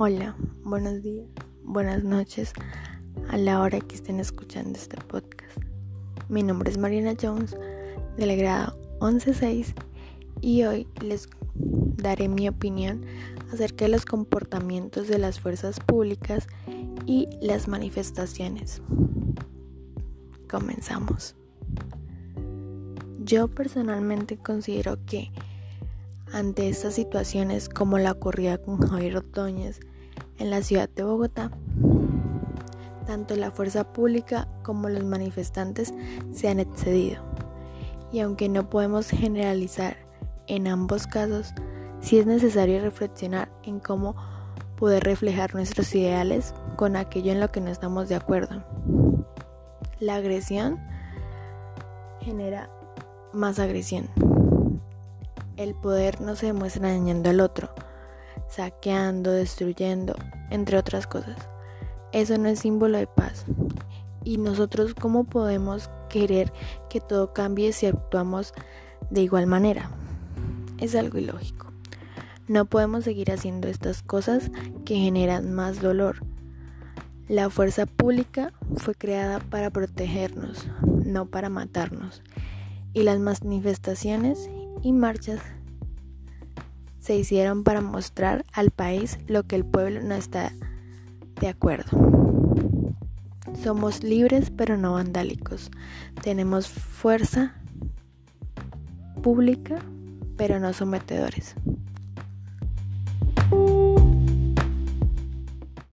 Hola, buenos días, buenas noches a la hora que estén escuchando este podcast. Mi nombre es Marina Jones del grado 11.6 y hoy les daré mi opinión acerca de los comportamientos de las fuerzas públicas y las manifestaciones. Comenzamos. Yo personalmente considero que ante estas situaciones como la ocurrida con Javier Ordóñez en la ciudad de Bogotá, tanto la fuerza pública como los manifestantes se han excedido. Y aunque no podemos generalizar en ambos casos, sí es necesario reflexionar en cómo poder reflejar nuestros ideales con aquello en lo que no estamos de acuerdo. La agresión genera más agresión el poder no se demuestra dañando al otro, saqueando, destruyendo, entre otras cosas. Eso no es símbolo de paz. Y nosotros cómo podemos querer que todo cambie si actuamos de igual manera. Es algo ilógico. No podemos seguir haciendo estas cosas que generan más dolor. La fuerza pública fue creada para protegernos, no para matarnos. Y las manifestaciones y marchas se hicieron para mostrar al país lo que el pueblo no está de acuerdo. Somos libres pero no vandálicos. Tenemos fuerza pública pero no sometedores.